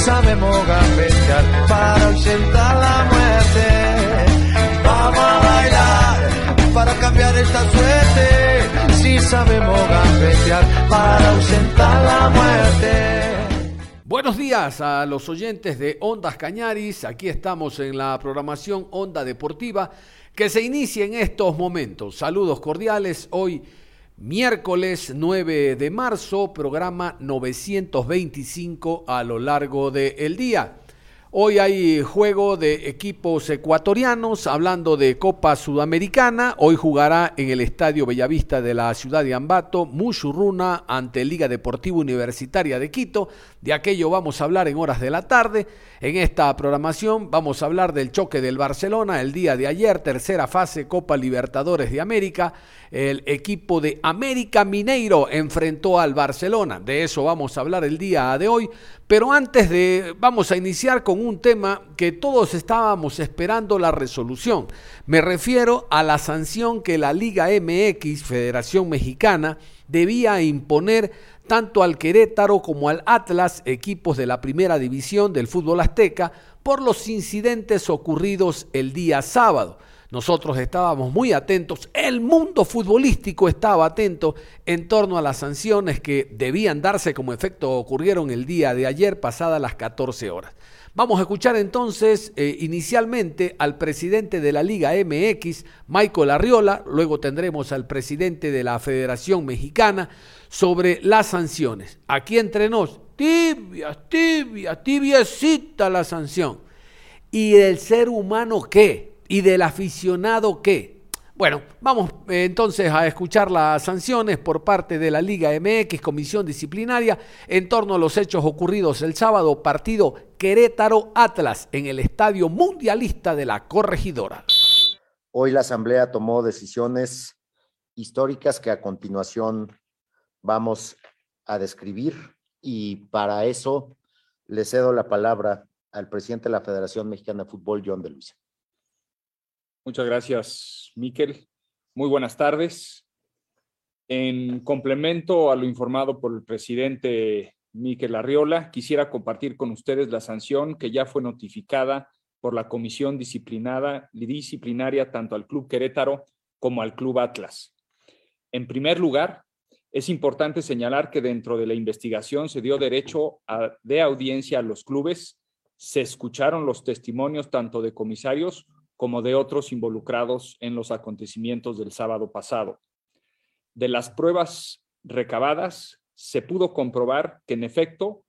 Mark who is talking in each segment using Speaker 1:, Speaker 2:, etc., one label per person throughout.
Speaker 1: Sabemos gambetear para ausentar la muerte. Vamos a bailar para cambiar esta suerte. Si sabemos gambetear para ausentar la muerte.
Speaker 2: Buenos días a los oyentes de Ondas Cañaris. Aquí estamos en la programación Onda Deportiva que se inicia en estos momentos. Saludos cordiales. Hoy Miércoles 9 de marzo, programa 925 a lo largo del día. Hoy hay juego de equipos ecuatorianos, hablando de Copa Sudamericana. Hoy jugará en el Estadio Bellavista de la ciudad de Ambato, Mushurruna ante Liga Deportiva Universitaria de Quito. De aquello vamos a hablar en horas de la tarde. En esta programación vamos a hablar del choque del Barcelona el día de ayer, tercera fase Copa Libertadores de América. El equipo de América Mineiro enfrentó al Barcelona. De eso vamos a hablar el día de hoy. Pero antes de, vamos a iniciar con un tema que todos estábamos esperando la resolución. Me refiero a la sanción que la Liga MX, Federación Mexicana, debía imponer tanto al Querétaro como al Atlas, equipos de la primera división del fútbol azteca, por los incidentes ocurridos el día sábado. Nosotros estábamos muy atentos, el mundo futbolístico estaba atento en torno a las sanciones que debían darse como efecto ocurrieron el día de ayer pasadas las 14 horas. Vamos a escuchar entonces eh, inicialmente al presidente de la Liga MX, Michael Arriola, luego tendremos al presidente de la Federación Mexicana sobre las sanciones. Aquí entre nos, tibia, tibia, tibiecita la sanción. ¿Y el ser humano qué? ¿Y del aficionado qué? Bueno, vamos eh, entonces a escuchar las sanciones por parte de la Liga MX, Comisión Disciplinaria, en torno a los hechos ocurridos el sábado, partido Querétaro Atlas en el Estadio Mundialista de la Corregidora.
Speaker 3: Hoy la Asamblea tomó decisiones históricas que a continuación vamos a describir y para eso le cedo la palabra al presidente de la Federación Mexicana de Fútbol, John de Luisa.
Speaker 4: Muchas gracias, Miquel. Muy buenas tardes. En complemento a lo informado por el presidente Miquel Arriola, quisiera compartir con ustedes la sanción que ya fue notificada por la comisión disciplinada, disciplinaria tanto al Club Querétaro como al Club Atlas. En primer lugar, es importante señalar que dentro de la investigación se dio derecho de audiencia a los clubes, se escucharon los testimonios tanto de comisarios como de otros involucrados en los acontecimientos del sábado pasado. De las pruebas recabadas, se pudo comprobar que en efecto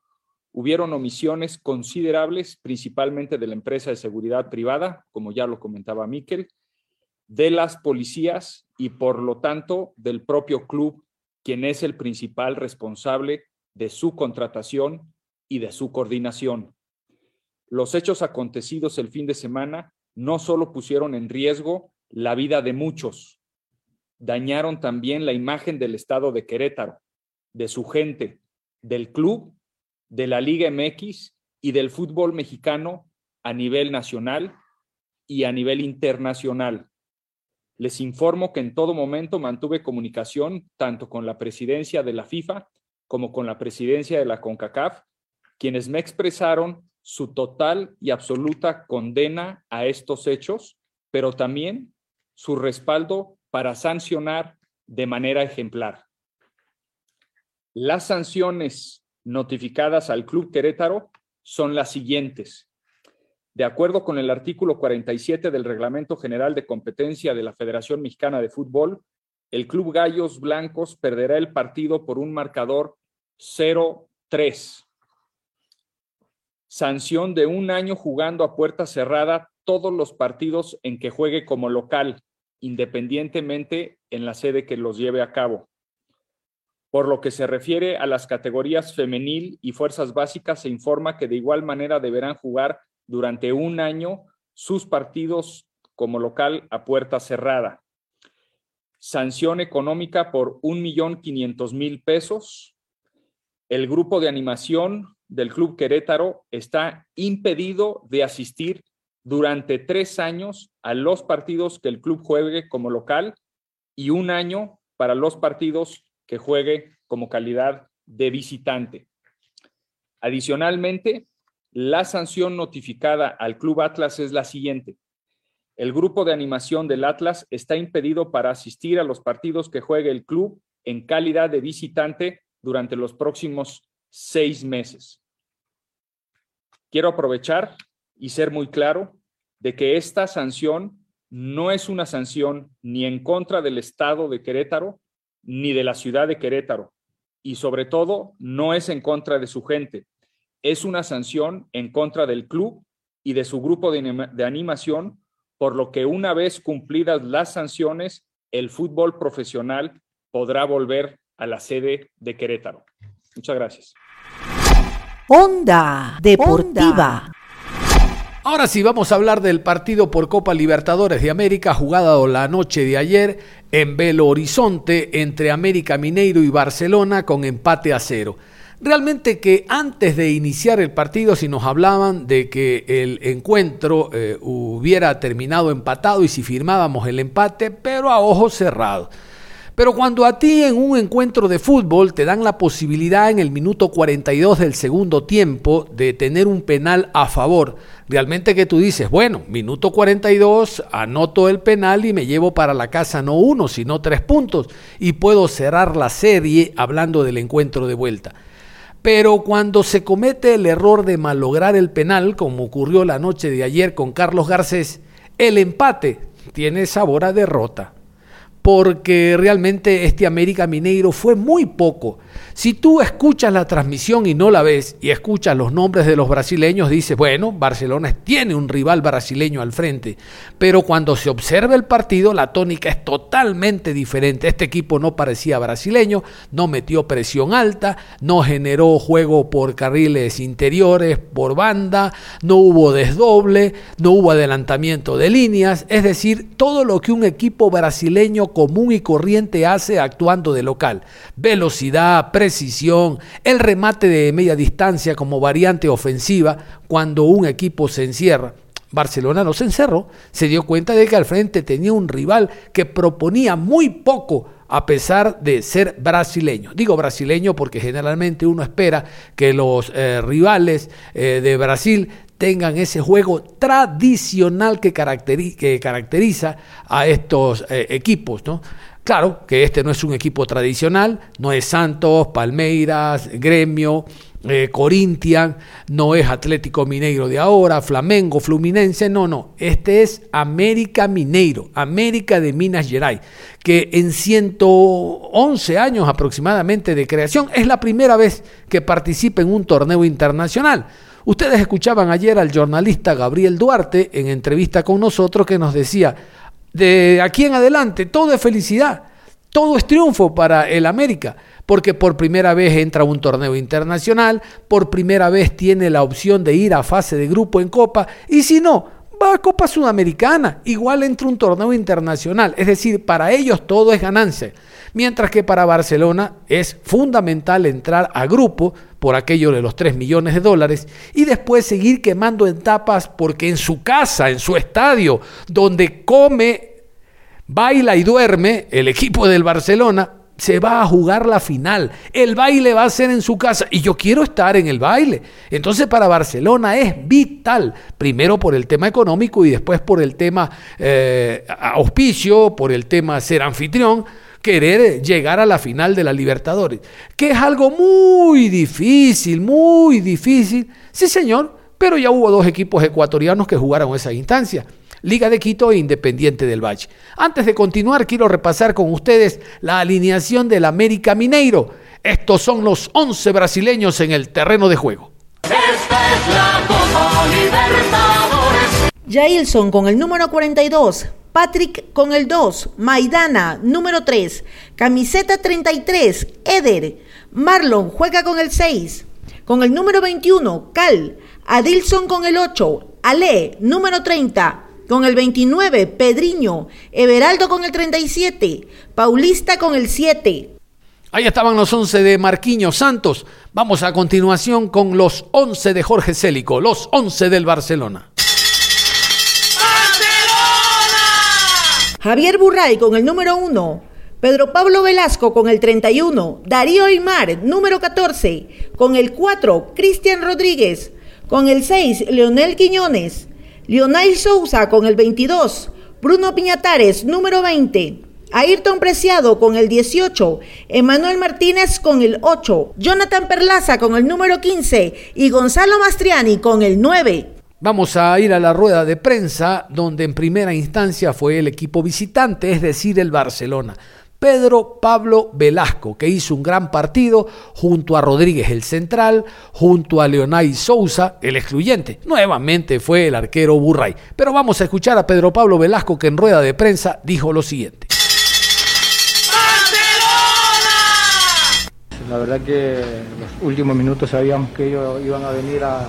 Speaker 4: hubieron omisiones considerables, principalmente de la empresa de seguridad privada, como ya lo comentaba Miquel, de las policías y por lo tanto del propio club, quien es el principal responsable de su contratación y de su coordinación. Los hechos acontecidos el fin de semana no solo pusieron en riesgo la vida de muchos, dañaron también la imagen del estado de Querétaro, de su gente, del club, de la Liga MX y del fútbol mexicano a nivel nacional y a nivel internacional. Les informo que en todo momento mantuve comunicación tanto con la presidencia de la FIFA como con la presidencia de la CONCACAF, quienes me expresaron su total y absoluta condena a estos hechos, pero también su respaldo para sancionar de manera ejemplar. Las sanciones notificadas al Club Querétaro son las siguientes. De acuerdo con el artículo 47 del Reglamento General de Competencia de la Federación Mexicana de Fútbol, el Club Gallos Blancos perderá el partido por un marcador 0-3 sanción de un año jugando a puerta cerrada todos los partidos en que juegue como local, independientemente en la sede que los lleve a cabo. Por lo que se refiere a las categorías femenil y fuerzas básicas, se informa que de igual manera deberán jugar durante un año sus partidos como local a puerta cerrada. Sanción económica por un millón quinientos mil pesos. El grupo de animación del Club Querétaro está impedido de asistir durante tres años a los partidos que el club juegue como local y un año para los partidos que juegue como calidad de visitante. Adicionalmente, la sanción notificada al Club Atlas es la siguiente. El grupo de animación del Atlas está impedido para asistir a los partidos que juegue el club en calidad de visitante durante los próximos seis meses. Quiero aprovechar y ser muy claro de que esta sanción no es una sanción ni en contra del Estado de Querétaro ni de la ciudad de Querétaro y sobre todo no es en contra de su gente. Es una sanción en contra del club y de su grupo de, animación, por lo que una vez cumplidas las sanciones, el fútbol profesional podrá volver a la sede de Querétaro. Muchas gracias.
Speaker 5: Onda Deportiva.
Speaker 2: Ahora sí, vamos a hablar del partido por Copa Libertadores de América jugado la noche de ayer en Belo Horizonte entre América Mineiro y Barcelona con empate a cero. Realmente que antes de iniciar el partido, si nos hablaban de que el encuentro eh, hubiera terminado empatado y si firmábamos el empate, pero a ojos cerrados. Pero cuando a ti en un encuentro de fútbol te dan la posibilidad en el minuto 42 del segundo tiempo de tener un penal a favor, realmente que tú dices, bueno, minuto 42, anoto el penal y me llevo para la casa no uno, sino tres puntos y puedo cerrar la serie hablando del encuentro de vuelta. Pero cuando se comete el error de malograr el penal, como ocurrió la noche de ayer con Carlos Garcés, el empate tiene sabor a derrota porque realmente este América Mineiro fue muy poco. Si tú escuchas la transmisión y no la ves y escuchas los nombres de los brasileños, dices, bueno, Barcelona tiene un rival brasileño al frente, pero cuando se observa el partido, la tónica es totalmente diferente. Este equipo no parecía brasileño, no metió presión alta, no generó juego por carriles interiores, por banda, no hubo desdoble, no hubo adelantamiento de líneas, es decir, todo lo que un equipo brasileño común y corriente hace actuando de local. Velocidad, precisión, el remate de media distancia como variante ofensiva cuando un equipo se encierra. Barcelona no se encerró, se dio cuenta de que al frente tenía un rival que proponía muy poco a pesar de ser brasileño. Digo brasileño porque generalmente uno espera que los eh, rivales eh, de Brasil tengan ese juego tradicional que, caracteriza a estos eh, equipos. ¿no? Claro que este no es un equipo tradicional, no es Santos, Palmeiras, Gremio, eh, Corinthians, no es Atlético Mineiro de ahora, Flamengo, Fluminense, no, no, este es América Mineiro, América de Minas Gerais, que en 111 años aproximadamente de creación es la primera vez que participa en un torneo internacional. Ustedes escuchaban ayer al jornalista Gabriel Duarte en entrevista con nosotros que nos decía, de aquí en adelante todo es felicidad, todo es triunfo para el América, porque por primera vez entra a un torneo internacional, por primera vez tiene la opción de ir a fase de grupo en Copa, y si no, va a Copa Sudamericana, igual entra un torneo internacional, es decir, para ellos todo es ganancia. Mientras que para Barcelona es fundamental entrar a grupo por aquello de los 3 millones de dólares y después seguir quemando etapas porque en su casa, en su estadio, donde come, baila y duerme el equipo del Barcelona, se va a jugar la final. El baile va a ser en su casa y yo quiero estar en el baile. Entonces para Barcelona es vital, primero por el tema económico y después por el tema eh, auspicio, por el tema ser anfitrión querer llegar a la final de la Libertadores, que es algo muy difícil, muy difícil. Sí, señor, pero ya hubo dos equipos ecuatorianos que jugaron esa instancia. Liga de Quito e Independiente del Valle. Antes de continuar, quiero repasar con ustedes la alineación del América Mineiro. Estos son los 11 brasileños en el terreno de juego.
Speaker 6: Esta es la Copa Libertadores.
Speaker 5: Jailson con el número 42, Patrick con el 2, Maidana número 3, camiseta 33, Eder, Marlon juega con el 6, con el número 21, Cal, Adilson con el 8, Ale número 30, con el 29, Pedriño, Everaldo con el 37, Paulista con el 7.
Speaker 2: Ahí estaban los 11 de Marquinhos Santos. Vamos a continuación con los 11 de Jorge Célico, los 11 del Barcelona.
Speaker 5: Javier Burray con el número 1, Pedro Pablo Velasco con el 31, Darío Aymar, número 14, con el 4, Cristian Rodríguez, con el 6, Leonel Quiñones, Lionel Sousa con el 22, Bruno Piñatares, número 20, Ayrton Preciado con el 18, Emanuel Martínez con el 8, Jonathan Perlaza con el número 15 y Gonzalo Mastriani con el 9.
Speaker 2: Vamos a ir a la rueda de prensa, donde en primera instancia fue el equipo visitante, es decir, el Barcelona. Pedro Pablo Velasco, que hizo un gran partido junto a Rodríguez el central, junto a Leonay Sousa, el excluyente. Nuevamente fue el arquero Burray. Pero vamos a escuchar a Pedro Pablo Velasco que en rueda de prensa dijo lo siguiente.
Speaker 6: La verdad que los últimos minutos sabíamos que ellos iban a venir a,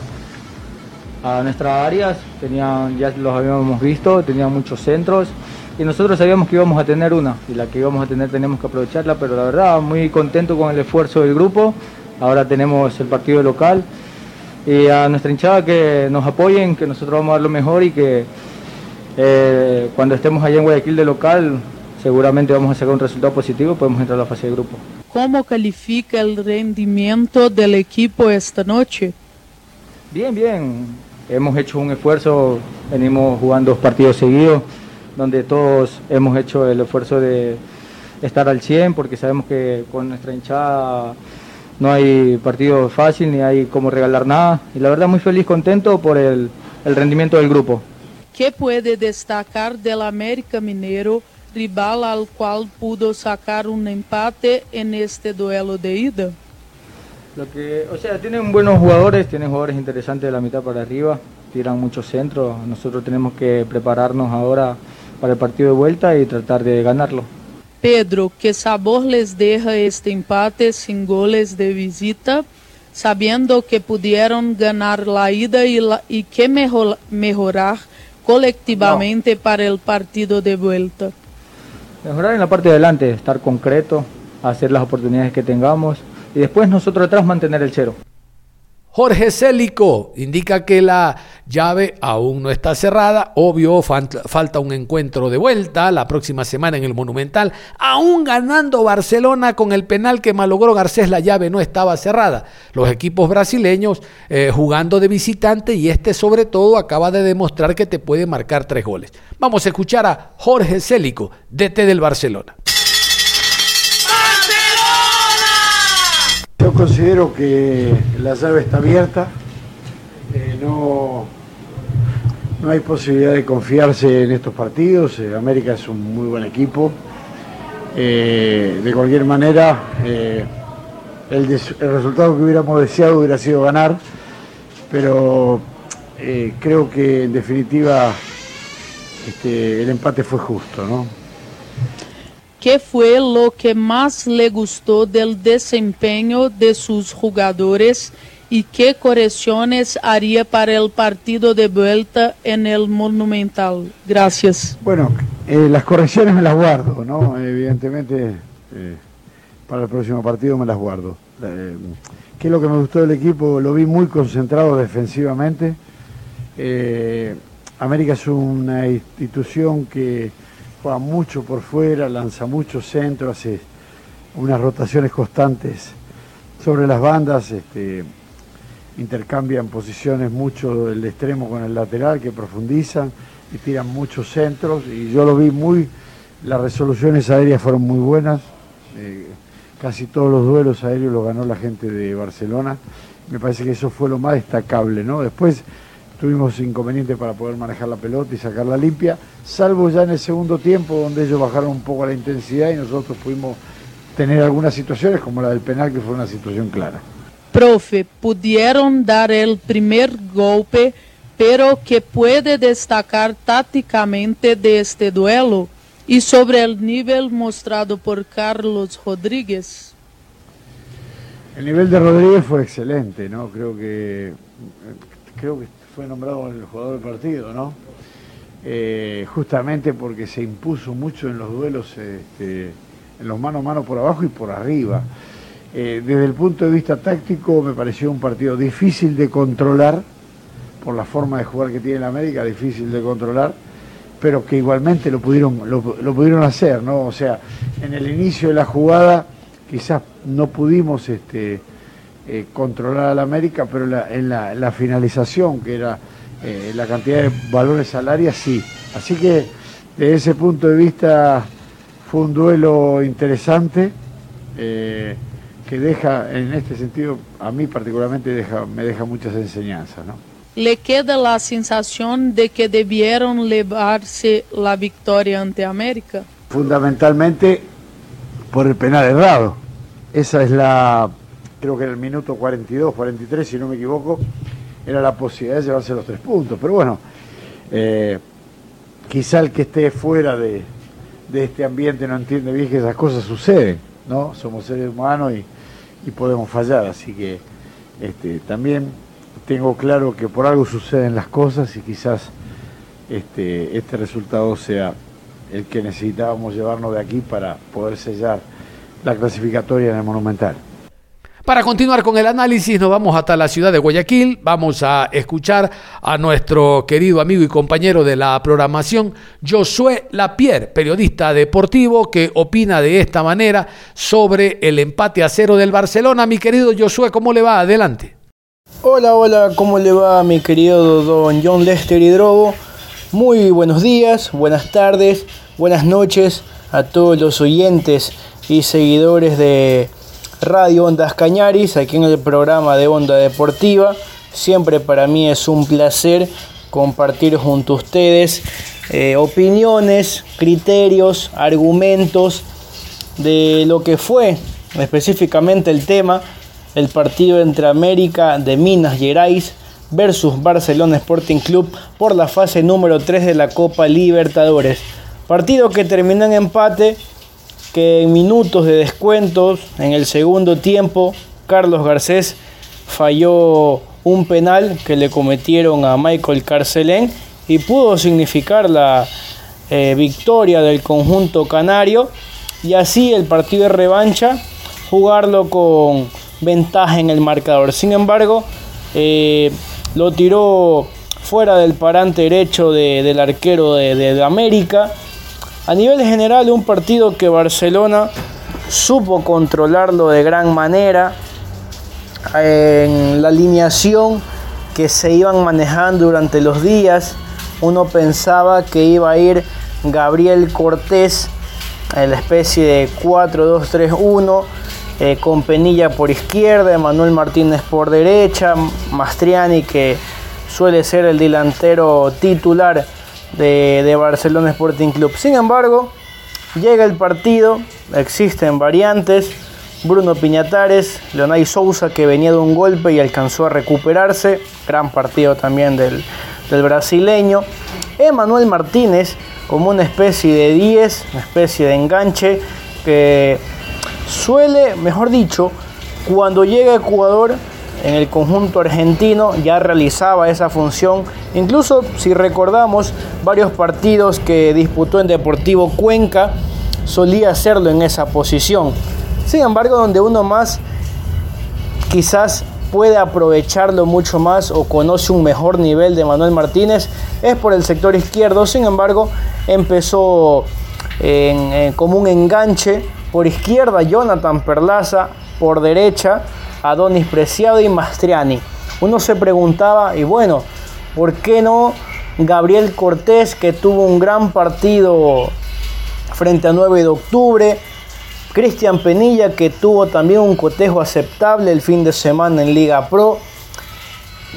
Speaker 6: a nuestras áreas, tenían, ya los habíamos visto, tenían muchos centros y nosotros sabíamos que íbamos a tener una y la que íbamos a tener tenemos que aprovecharla, pero la verdad muy contento con el esfuerzo del grupo. Ahora tenemos el partido local y a nuestra hinchada que nos apoyen, que nosotros vamos a dar lo mejor y que eh, cuando estemos allá en Guayaquil de local seguramente vamos a sacar un resultado positivo y podemos entrar a la fase de grupo.
Speaker 7: ¿Cómo califica el rendimiento del equipo esta noche?
Speaker 6: Bien, bien. Hemos hecho un esfuerzo, venimos jugando dos partidos seguidos donde todos hemos hecho el esfuerzo de estar al 100 porque sabemos que con nuestra hinchada no hay partido fácil ni hay como regalar nada y la verdad muy feliz, contento por el, el rendimiento del grupo.
Speaker 7: ¿Qué puede destacar del América Minero, rival al cual pudo sacar un empate en este duelo de ida?
Speaker 6: Lo que, o sea, tienen buenos jugadores, tienen jugadores interesantes de la mitad para arriba, tiran muchos centros, nosotros tenemos que prepararnos ahora para el partido de vuelta y tratar de ganarlo.
Speaker 7: Pedro, ¿qué sabor les deja este empate sin goles de visita, sabiendo que pudieron ganar la ida y, la, y que mejor, mejorar colectivamente no. para el partido de vuelta?
Speaker 6: Mejorar en la parte de adelante, estar concreto, hacer las oportunidades que tengamos y después nosotros atrás mantener el cero.
Speaker 2: Jorge Célico indica que la llave aún no está cerrada. Obvio, falta un encuentro de vuelta la próxima semana en el Monumental. Aún ganando Barcelona con el penal que malogró Garcés, la llave no estaba cerrada. Los equipos brasileños eh, jugando de visitante y este sobre todo acaba de demostrar que te puede marcar tres goles. Vamos a escuchar a Jorge Célico, DT del Barcelona.
Speaker 8: Considero que la llave está abierta, eh, no, no hay posibilidad de confiarse en estos partidos, eh, América es un muy buen equipo, eh, de cualquier manera el, el, resultado que hubiéramos deseado hubiera sido ganar, pero creo que en definitiva este, el empate fue justo, ¿no?
Speaker 7: ¿Qué fue lo que más le gustó del desempeño de sus jugadores y qué correcciones haría para el partido de vuelta en el Monumental? Gracias.
Speaker 8: Bueno, eh, las correcciones me las guardo, ¿no? Evidentemente, eh, para el próximo partido me las guardo. Eh, ¿Qué es lo que me gustó del equipo? Lo vi muy concentrado defensivamente. América es una institución que juega mucho por fuera, lanza muchos centros, hace unas rotaciones constantes sobre las bandas, este, intercambian posiciones mucho el extremo con el lateral que profundizan y tiran muchos centros. Y yo lo vi muy, las resoluciones aéreas fueron muy buenas, eh, casi todos los duelos aéreos los ganó la gente de Barcelona, me parece que eso fue lo más destacable, ¿no? Después tuvimos inconvenientes para poder manejar la pelota y sacarla limpia, salvo ya en el segundo tiempo donde ellos bajaron un poco la intensidad y nosotros pudimos tener algunas situaciones como la del penal que fue una situación clara.
Speaker 7: Profe, pudieron dar el primer golpe, pero que puede destacar tácticamente de este duelo y sobre el nivel mostrado por Carlos Rodríguez.
Speaker 8: El nivel de Rodríguez fue excelente, ¿no? Creo que creo que fue nombrado el jugador del partido, ¿no? Eh, justamente porque se impuso mucho en los duelos, este, en los mano a mano por abajo y por arriba. Eh, desde el punto de vista táctico me pareció un partido difícil de controlar, por la forma de jugar que tiene la América, difícil de controlar, pero que igualmente lo pudieron, lo, pudieron hacer, ¿no? O sea, en el inicio de la jugada quizás no pudimos este, eh, controlar a la América, pero en, la, finalización, que era eh, la cantidad de valores al área, sí. Así que desde ese punto de vista fue un duelo interesante que deja, en este sentido, a mí particularmente deja, me deja muchas enseñanzas. ¿no?
Speaker 7: ¿Le queda la sensación de que debieron llevarse la victoria ante América?
Speaker 8: Fundamentalmente por el penal errado. Esa es la, creo que en el minuto 42, 43, si no me equivoco, era la posibilidad de llevarse los tres puntos. Pero bueno, eh, quizá el que esté fuera de, este ambiente no entiende bien que esas cosas suceden, ¿no? Somos seres humanos y y podemos fallar. Así que este, también tengo claro que por algo suceden las cosas y quizás este, este resultado sea el que necesitábamos llevarnos de aquí para poder sellar la clasificatoria en el Monumental.
Speaker 2: Para continuar con el análisis, nos vamos hasta la ciudad de Guayaquil. Vamos a escuchar a nuestro querido amigo y compañero de la programación, Josué Lapierre, periodista deportivo, que opina de esta manera sobre el empate a cero del Barcelona. Mi querido Josué, ¿cómo le va? Adelante.
Speaker 9: Hola, hola, ¿cómo le va mi querido don John Lester Hidrobo? Muy buenos días, buenas tardes, buenas noches a todos los oyentes y seguidores de Radio Ondas Cañaris, aquí en el programa de Onda Deportiva. Siempre para mí es un placer compartir junto a ustedes eh, opiniones, criterios, argumentos de lo que fue específicamente el tema, el partido entre América de Minas Gerais versus Barcelona Sporting Club por la fase número 3 de la Copa Libertadores. Partido que terminó en empate que en minutos de descuentos en el segundo tiempo Carlos Garcés falló un penal que le cometieron a Michael Carcelén y pudo significar la eh, victoria del conjunto canario y así el partido de revancha jugarlo con ventaja en el marcador. Sin embargo, eh, lo tiró fuera del parante derecho del arquero de, de América a nivel general, un partido que Barcelona supo controlarlo de gran manera en la alineación que se iban manejando durante los días. Uno pensaba que iba a ir Gabriel Cortés en la especie de 4-2-3-1 eh, con Penilla por izquierda, Manuel Martínez por derecha, Mastriani que suele ser el delantero titular de, Barcelona Sporting Club. Sin embargo, llega el partido, existen variantes. Bruno Piñatares, Leonay Sousa que venía de un golpe y alcanzó a recuperarse, gran partido también del, del brasileño. Emanuel Martínez como una especie de 10, una especie de enganche que suele, mejor dicho, cuando llega Ecuador en el conjunto argentino ya realizaba esa función. Incluso si recordamos varios partidos que disputó en Deportivo Cuenca, solía hacerlo en esa posición. Sin embargo, donde uno más quizás puede aprovecharlo mucho más o conoce un mejor nivel de Manuel Martínez es por el sector izquierdo. Sin embargo, empezó como un enganche por izquierda Jonathan Perlaza, por derecha Adonis Preciado y Mastriani. Uno se preguntaba, y bueno, ¿por qué no Gabriel Cortés, que tuvo un gran partido frente a 9 de octubre? Cristian Penilla, que tuvo también un cotejo aceptable el fin de semana en Liga Pro.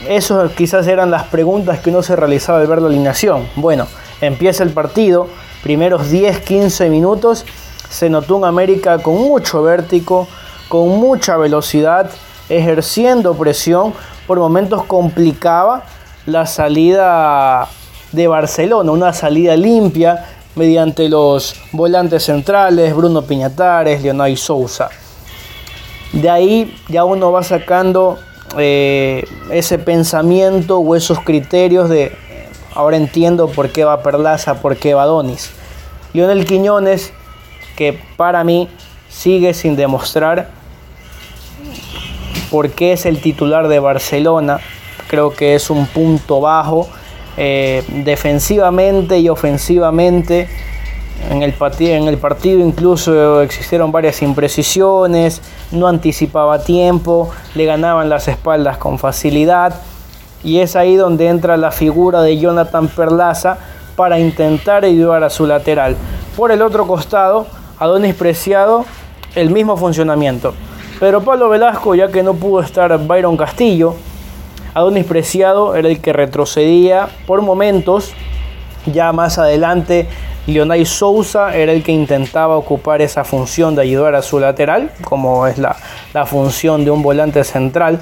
Speaker 9: Esas quizás eran las preguntas que uno se realizaba al ver la alineación. Bueno, empieza el partido, primeros 10-15 minutos, se notó un América con mucho vértigo, con mucha velocidad, ejerciendo presión, por momentos complicaba la salida de Barcelona, una salida limpia mediante los volantes centrales, Bruno Piñatares, Leonardo Sousa. De ahí ya uno va sacando eh, ese pensamiento o esos criterios de ahora entiendo por qué va Perlaza, por qué va Donis. Lionel Quiñones, que para mí sigue sin demostrar por qué es el titular de Barcelona. Creo que es un punto bajo eh, defensivamente y ofensivamente. En el, en el partido incluso existieron varias imprecisiones, no anticipaba tiempo, le ganaban las espaldas con facilidad. Y es ahí donde entra la figura de Jonathan Perlaza para intentar ayudar a su lateral. Por el otro costado, Adonis Preciado, el mismo funcionamiento. Pero Pablo Velasco, ya que no pudo estar Byron Castillo, Adonis Preciado era el que retrocedía por momentos. Ya más adelante, Leonay Sousa era el que intentaba ocupar esa función de ayudar a su lateral, como es la, la función de un volante central.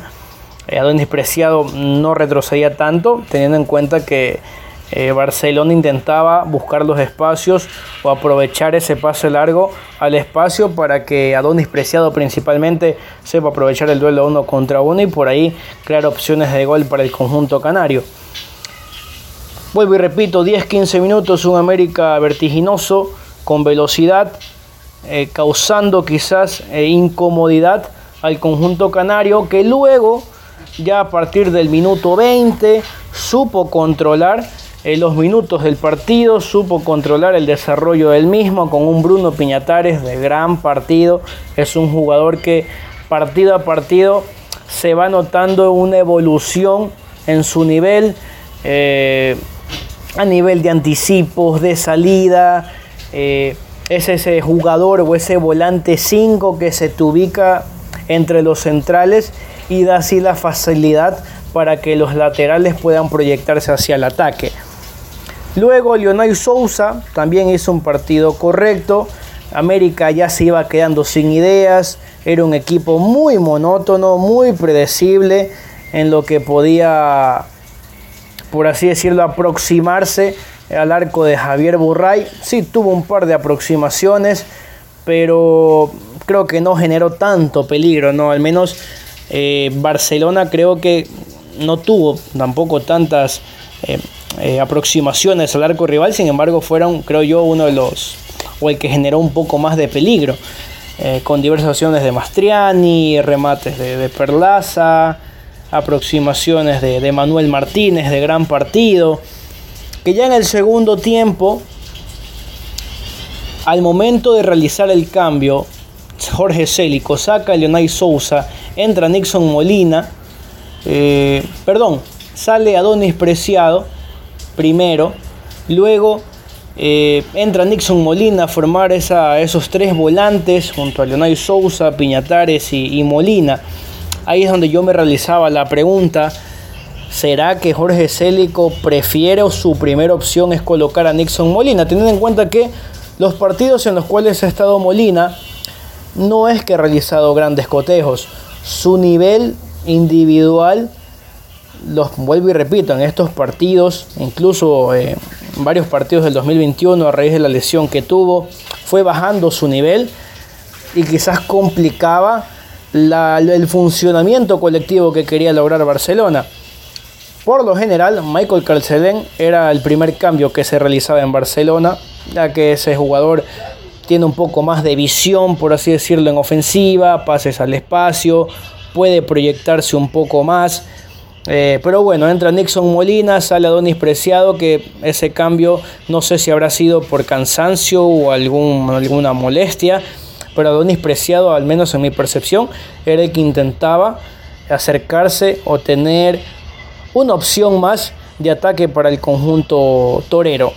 Speaker 9: Eh, Adonis Preciado no retrocedía tanto, teniendo en cuenta que eh, Barcelona intentaba buscar los espacios o aprovechar ese pase largo al espacio para que Adonis Preciado principalmente sepa aprovechar el duelo uno contra uno y por ahí crear opciones de gol para el conjunto canario. Vuelvo y repito, 10-15 minutos, un América vertiginoso, con velocidad, eh, causando quizás eh, incomodidad al conjunto canario que luego, ya a partir del minuto 20, supo controlar en los minutos del partido supo controlar el desarrollo del mismo con un Bruno Piñatares de gran partido. Es un jugador que partido a partido se va notando una evolución en su nivel, eh, a nivel de anticipos, de salida. Eh, es ese jugador o ese volante 5 que se te ubica entre los centrales y da así la facilidad para que los laterales puedan proyectarse hacia el ataque. Luego Lionel Sousa también hizo un partido correcto. América ya se iba quedando sin ideas. Era un equipo muy monótono, muy predecible en lo que podía, por así decirlo, aproximarse al arco de Javier Burray. Sí tuvo un par de aproximaciones, pero creo que no generó tanto peligro, ¿no? Al menos eh, Barcelona creo que no tuvo tampoco tantas eh, eh, aproximaciones al arco rival, sin embargo fueron, creo yo, uno de los, o el que generó un poco más de peligro, eh, con diversas opciones de Mastriani, remates de, Perlaza, aproximaciones de, de, Manuel Martínez, de gran partido, que ya en el segundo tiempo, al momento de realizar el cambio, Jorge Célico saca a Leonay Sousa, entra Nixon Molina, eh, perdón, sale Adonis Preciado, primero. Luego eh, entra Nixon Molina a formar esos tres volantes junto a Leonardo Sousa, Piñatares y, Molina. Ahí es donde yo me realizaba la pregunta. ¿Será que Jorge Célico prefiere o su primera opción es colocar a Nixon Molina? Teniendo en cuenta que los partidos en los cuales ha estado Molina no es que ha realizado grandes cotejos. Su nivel individual los vuelvo y repito, en estos partidos, incluso en eh, varios partidos del 2021 a raíz de la lesión que tuvo, fue bajando su nivel y quizás complicaba el funcionamiento colectivo que quería lograr Barcelona. Por lo general, Michael Carcelén era el primer cambio que se realizaba en Barcelona, ya que ese jugador tiene un poco más de visión, por así decirlo, en ofensiva, pases al espacio, puede proyectarse un poco más eh, pero bueno, entra Nixon Molina, sale Adonis Preciado, que ese cambio no sé si habrá sido por cansancio o algún, alguna molestia, pero Adonis Preciado, al menos en mi percepción, era el que intentaba acercarse o tener una opción más de ataque para el conjunto torero.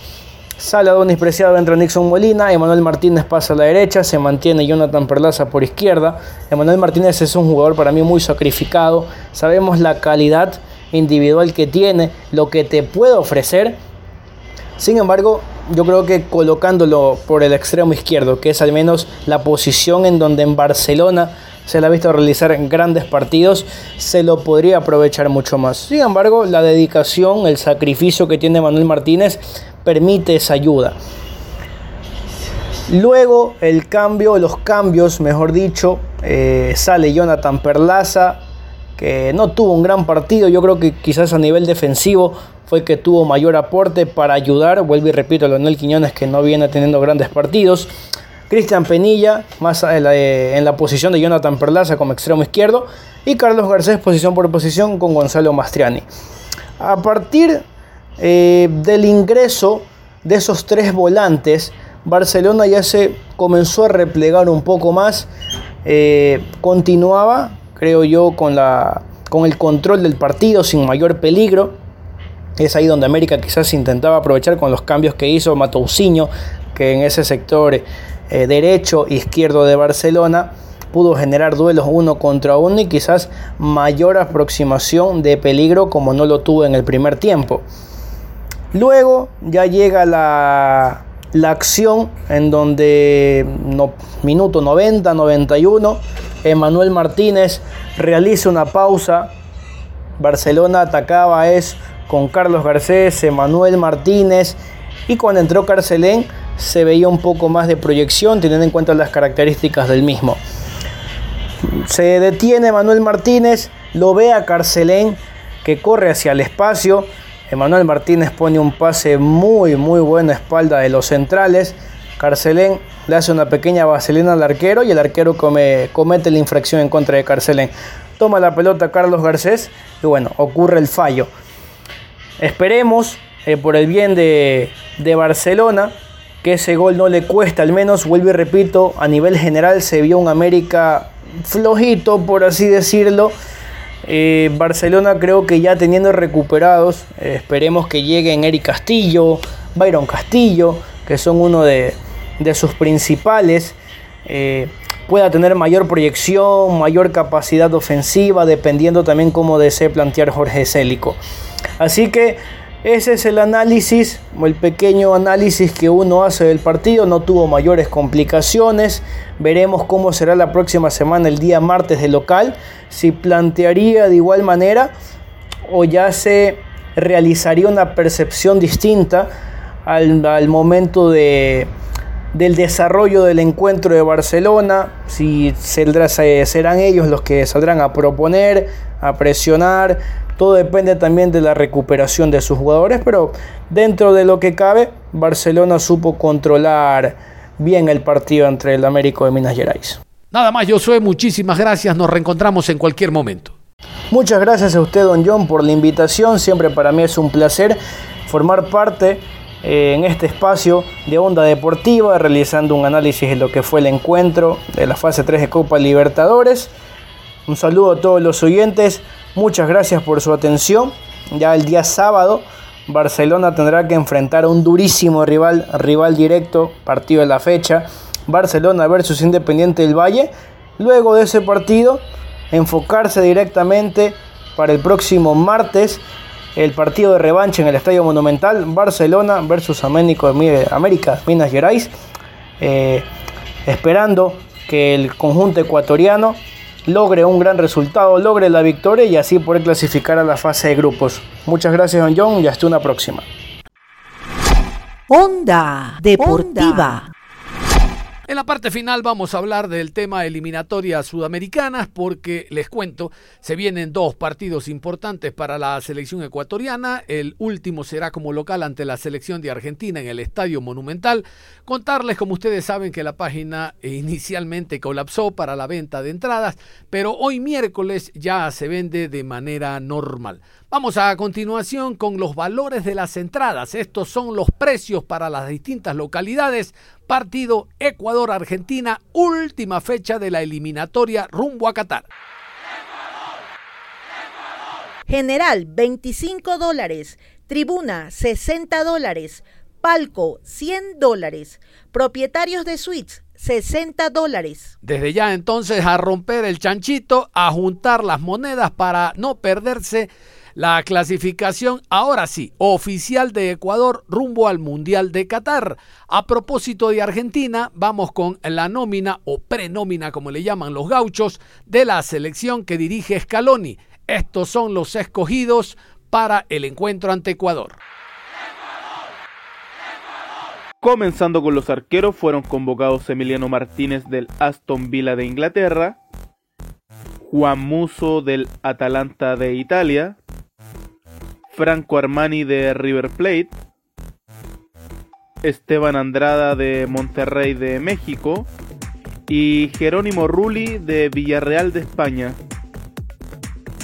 Speaker 9: Sale Adonis Preciado, entra Nixon Molina, Emanuel Martínez pasa a la derecha, se mantiene Jonathan Perlaza por izquierda. Emanuel Martínez es un jugador para mí muy sacrificado, sabemos la calidad individual que tiene, lo que te puede ofrecer. Sin embargo, yo creo que colocándolo por el extremo izquierdo, que es al menos la posición en donde en Barcelona se le ha visto realizar grandes partidos, se lo podría aprovechar mucho más. Sin embargo, la dedicación, el sacrificio que tiene Manuel Martínez permite esa ayuda. Luego el cambio, los cambios, mejor dicho, eh, sale Jonathan Perlaza, que no tuvo un gran partido, yo creo que quizás a nivel defensivo fue que tuvo mayor aporte para ayudar, vuelvo y repito, a Leonel Quiñones que no viene teniendo grandes partidos. Cristian Penilla, más eh, en la, posición de Jonathan Perlaza como extremo izquierdo, y Carlos Garcés posición por posición con Gonzalo Mastriani. A partir eh, del ingreso de esos tres volantes, Barcelona ya se comenzó a replegar un poco más, eh, continuaba, creo yo, con, el control del partido sin mayor peligro. Es ahí donde América quizás intentaba aprovechar con los cambios que hizo Matousinho, que en ese sector eh, derecho izquierdo de Barcelona pudo generar duelos uno contra uno y quizás mayor aproximación de peligro como no lo tuvo en el primer tiempo. Luego ya llega la, la acción en donde minuto 90, 91, Emanuel Martínez realiza una pausa. Barcelona atacaba es con Carlos Garcés, Emanuel Martínez y cuando entró Carcelén se veía un poco más de proyección teniendo en cuenta las características del mismo. Se detiene Emanuel Martínez, lo ve a Carcelén que corre hacia el espacio Emanuel Martínez pone un pase muy, muy bueno a espalda de los centrales. Carcelén le hace una pequeña vaselina al arquero y el arquero comete la infracción en contra de Carcelén. Toma la pelota Carlos Garcés y bueno, ocurre el fallo. Esperemos, eh, por el bien de, de Barcelona, que ese gol no le cuesta, al menos, vuelvo y repito, a nivel general se vio un América flojito, por así decirlo. Eh, Barcelona creo que ya teniendo recuperados, eh, esperemos que lleguen Eric Castillo, Byron Castillo, que son uno de, sus principales, eh, pueda tener mayor proyección, mayor capacidad ofensiva, dependiendo también cómo desee plantear Jorge Célico. Así que ese es el análisis, el pequeño análisis que uno hace del partido. No tuvo mayores complicaciones. Veremos cómo será la próxima semana, el día martes de local. Si plantearía de igual manera o ya se realizaría una percepción distinta al, momento de, del desarrollo del encuentro de Barcelona. Si serán ellos los que saldrán a proponer, a presionar todo depende también de la recuperación de sus jugadores, pero dentro de lo que cabe, Barcelona supo controlar bien el partido entre el Américo de Minas Gerais.
Speaker 2: Nada más, Josué, muchísimas gracias. Nos reencontramos en cualquier momento.
Speaker 9: Muchas gracias a usted, don John, por la invitación. Siempre para mí es un placer formar parte eh, en este espacio de Onda Deportiva, realizando un análisis de lo que fue el encuentro de la fase 3 de Copa Libertadores. Un saludo a todos los oyentes. Muchas gracias por su atención. Ya el día sábado Barcelona tendrá que enfrentar a un durísimo rival, rival directo, partido de la fecha. Barcelona versus Independiente del Valle. Luego de ese partido, enfocarse directamente para el próximo martes el partido de revancha en el Estadio Monumental, Barcelona versus América, América Minas Gerais, eh, esperando que el conjunto ecuatoriano logre un gran resultado, logre la victoria y así poder clasificar a la fase de grupos. Muchas gracias, don John, y hasta una próxima.
Speaker 5: Onda Deportiva.
Speaker 2: En la parte final vamos a hablar del tema eliminatorias sudamericanas porque les cuento, se vienen dos partidos importantes para la selección ecuatoriana. El último será como local ante la selección de Argentina en el Estadio Monumental. Contarles, como ustedes saben, que la página inicialmente colapsó para la venta de entradas, pero hoy miércoles ya se vende de manera normal. Vamos a continuación con los valores de las entradas. Estos son los precios para las distintas localidades. Partido Ecuador-Argentina, última fecha de la eliminatoria rumbo a Qatar.
Speaker 5: General, 25 dólares. Tribuna, 60 dólares. Palco, 100 dólares. Propietarios de suites, 60 dólares.
Speaker 2: Desde ya entonces a romper el chanchito, a juntar las monedas para no perderse la clasificación, ahora sí, oficial de Ecuador rumbo al Mundial de Qatar. A propósito de Argentina, vamos con la nómina o prenómina, como le llaman los gauchos, de la selección que dirige Scaloni. Estos son los escogidos para el encuentro ante Ecuador.
Speaker 10: Comenzando con los arqueros, fueron convocados Emiliano Martínez del Aston Villa de Inglaterra, Juan Muso del Atalanta de Italia, Franco Armani de River Plate, Esteban Andrada de Monterrey de México y Jerónimo Rulli de Villarreal de España.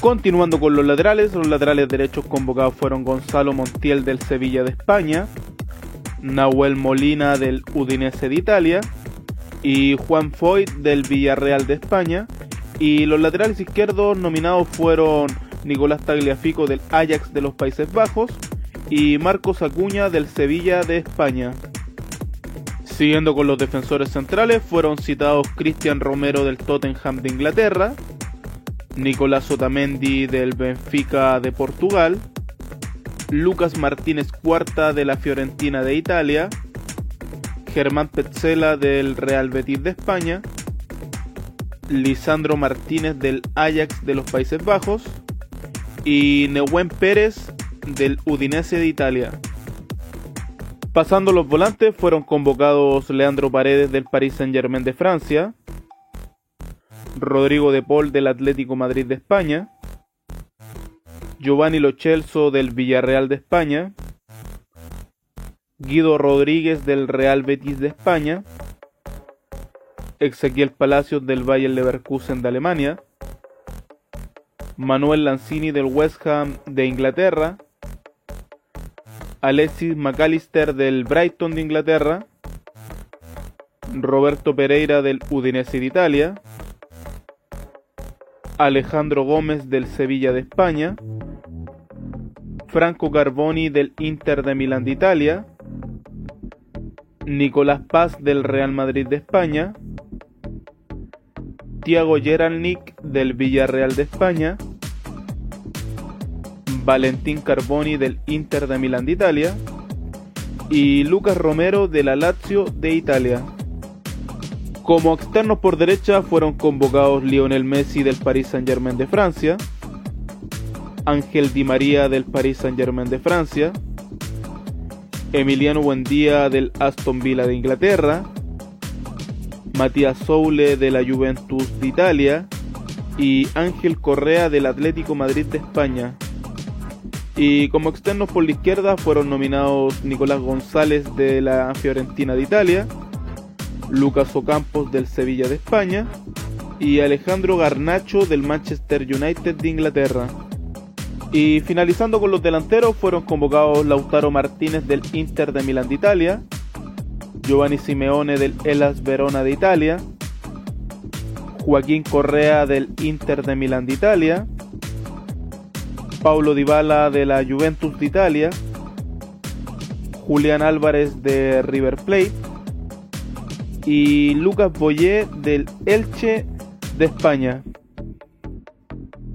Speaker 10: Continuando con los laterales, los laterales derechos convocados fueron Gonzalo Montiel del Sevilla de España, Nahuel Molina del Udinese de Italia y Juan Foyt del Villarreal de España. Y los laterales izquierdos nominados fueron Nicolás Tagliafico del Ajax de los Países Bajos y Marcos Acuña del Sevilla de España. Siguiendo con los defensores centrales fueron citados Cristian Romero del Tottenham de Inglaterra, Nicolás Otamendi del Benfica de Portugal, Lucas Martínez Cuarta de la Fiorentina de Italia, Germán Petzela del Real Betis de España, Lisandro Martínez del Ajax de los Países Bajos, y Neuwen Pérez del Udinese de Italia. Pasando los volantes fueron convocados Leandro Paredes del Paris Saint Germain de Francia, Rodrigo de Paul del Atlético Madrid de España, Giovanni Lochelso del Villarreal de España, Guido Rodríguez del Real Betis de España, Ezequiel Palacios del Bayern Leverkusen de Alemania, Manuel Lanzini del West Ham de Inglaterra, Alexis McAllister del Brighton de Inglaterra, Roberto Pereira del Udinese de Italia, Alejandro Gómez del Sevilla de España, Franco Carboni del Inter de Milán de Italia, Nicolás Paz del Real Madrid de España, Tiago Geralnik del Villarreal de España, Valentín Carboni del Inter de Milán de Italia. Y Lucas Romero de la Lazio de Italia. Como externos por derecha fueron convocados Lionel Messi del Paris Saint-Germain de Francia, Ángel Di María del Paris Saint-Germain de Francia, Emiliano Buendía del Aston Villa de Inglaterra, Matías Soule de la Juventus de Italia y Ángel Correa del Atlético Madrid de España. Y como externos por la izquierda fueron nominados Nicolás González de la Fiorentina de Italia, Lucas Ocampos del Sevilla de España y Alejandro Garnacho del Manchester United de Inglaterra. Y finalizando con los delanteros fueron convocados Lautaro Martínez del Inter de Milán de Italia, Giovanni Simeone del Elas Verona de Italia, Joaquín Correa del Inter de Milán de Italia, Paulo Dybala de la Juventus de Italia, Julián Álvarez de River Plate y Lucas Boyé del Elche de España.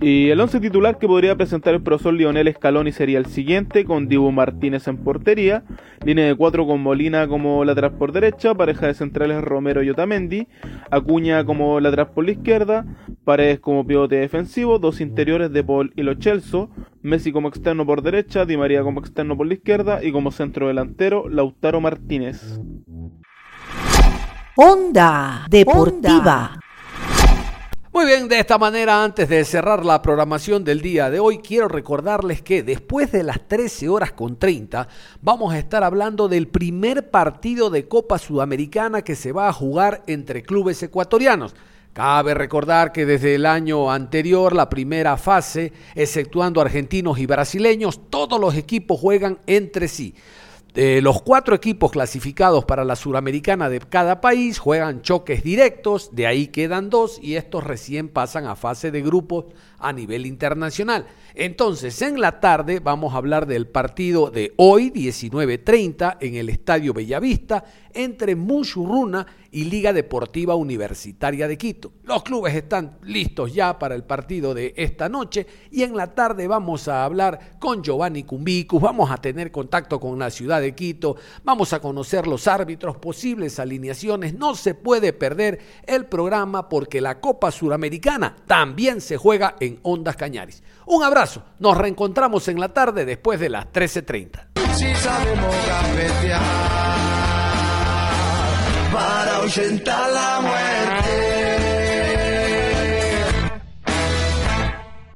Speaker 10: Y el once titular que podría presentar el profesor Lionel Scaloni sería el siguiente, con Dibu Martínez en portería, línea de cuatro con Molina como lateral por derecha, pareja de centrales Romero y Otamendi, Acuña como lateral por la izquierda, Paredes como pivote defensivo, dos interiores de Paul y Lo Chelso, Messi como externo por derecha, Di María como externo por la izquierda y como centro delantero Lautaro Martínez.
Speaker 5: Onda Deportiva.
Speaker 2: Muy bien, de esta manera, antes de cerrar la programación del día de hoy, quiero recordarles que después de las 13 horas con 30 vamos a estar hablando del primer partido de Copa Sudamericana que se va a jugar entre clubes ecuatorianos. Cabe recordar que desde el año anterior, la primera fase, exceptuando argentinos y brasileños, todos los equipos juegan entre sí. Los cuatro equipos clasificados para la Suramericana de cada país juegan choques directos, de ahí quedan dos y estos recién pasan a fase de grupos a nivel internacional. Entonces, en la tarde vamos a hablar del partido de hoy, 19.30, en el Estadio Bellavista, entre Mushurruna y Liga Deportiva Universitaria de Quito. Los clubes están listos ya para el partido de esta noche y en la tarde vamos a hablar con Giovanni Cumbicus, vamos a tener contacto con la ciudad de Quito, vamos a conocer los árbitros, posibles alineaciones. No se puede perder el programa porque la Copa Suramericana también se juega en Ondas Cañaris. Un abrazo, nos reencontramos en la tarde después de las 13.30.
Speaker 1: Si.